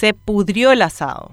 se pudrió el asado.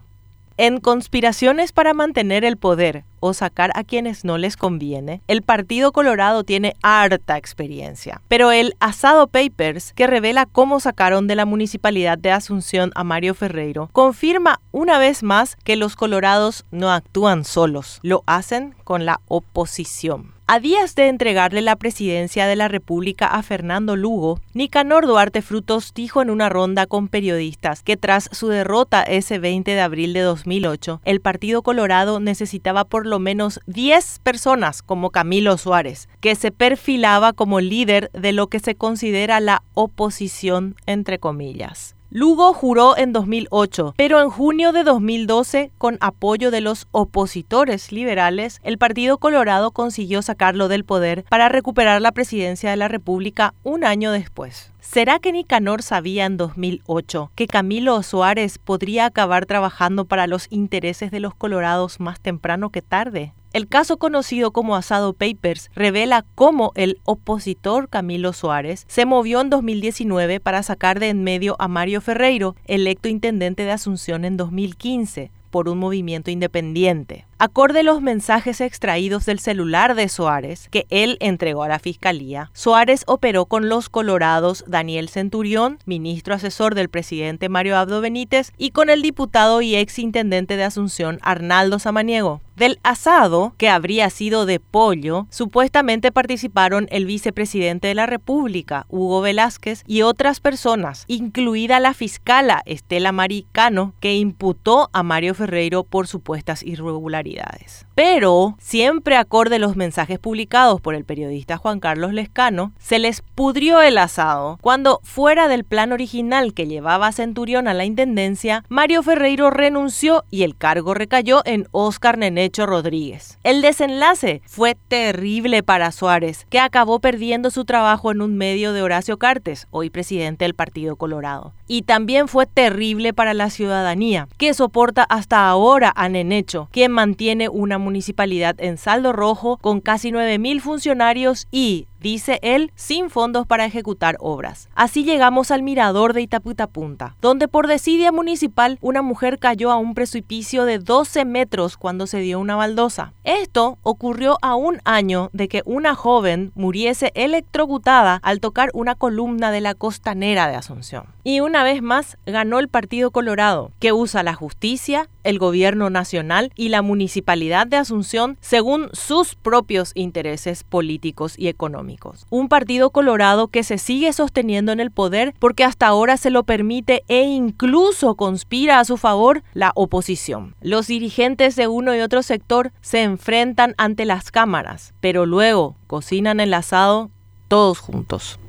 En conspiraciones para mantener el poder o sacar a quienes no les conviene, el Partido Colorado tiene harta experiencia. Pero el Asado Papers, que revela cómo sacaron de la municipalidad de Asunción a Mario Ferreiro, confirma una vez más que los colorados no actúan solos, lo hacen con la oposición. A días de entregarle la presidencia de la República a Fernando Lugo, Nicanor Duarte Frutos dijo en una ronda con periodistas que tras su derrota ese 20 de abril de 2008, el Partido Colorado necesitaba por lo menos 10 personas como Camilo Suárez, que se perfilaba como líder de lo que se considera la oposición entre comillas. Lugo juró en 2008, pero en junio de 2012, con apoyo de los opositores liberales, el Partido Colorado consiguió sacarlo del poder para recuperar la presidencia de la República un año después. ¿Será que Nicanor sabía en 2008 que Camilo Suárez podría acabar trabajando para los intereses de los colorados más temprano que tarde? El caso conocido como Asado Papers revela cómo el opositor Camilo Suárez se movió en 2019 para sacar de en medio a Mario Ferreiro, electo intendente de Asunción en 2015, por un movimiento independiente. Acorde los mensajes extraídos del celular de Suárez, que él entregó a la fiscalía, Suárez operó con los colorados Daniel Centurión, ministro asesor del presidente Mario Abdo Benítez, y con el diputado y ex intendente de Asunción Arnaldo Samaniego. Del asado, que habría sido de pollo, supuestamente participaron el vicepresidente de la República, Hugo Velázquez, y otras personas, incluida la fiscala Estela Maricano, que imputó a Mario Ferreiro por supuestas irregularidades. Pero, siempre acorde los mensajes publicados por el periodista Juan Carlos Lescano, se les pudrió el asado cuando, fuera del plan original que llevaba a Centurión a la intendencia, Mario Ferreiro renunció y el cargo recayó en Oscar Nenecho Rodríguez. El desenlace fue terrible para Suárez, que acabó perdiendo su trabajo en un medio de Horacio Cartes, hoy presidente del Partido Colorado. Y también fue terrible para la ciudadanía, que soporta hasta ahora a Nenecho, quien mantiene una municipalidad en saldo rojo con casi 9.000 funcionarios y, dice él, sin fondos para ejecutar obras. Así llegamos al mirador de Itaputapunta, donde por desidia municipal una mujer cayó a un precipicio de 12 metros cuando se dio una baldosa. Esto ocurrió a un año de que una joven muriese electrocutada al tocar una columna de la costanera de Asunción. Y una vez más ganó el Partido Colorado, que usa la justicia, el gobierno nacional y la municipalidad de Asunción según sus propios intereses políticos y Un partido colorado que se sigue sosteniendo en el poder porque hasta ahora se lo permite e incluso conspira a su favor la oposición. Los dirigentes de uno y otro sector se enfrentan ante las cámaras, pero luego cocinan el asado todos juntos.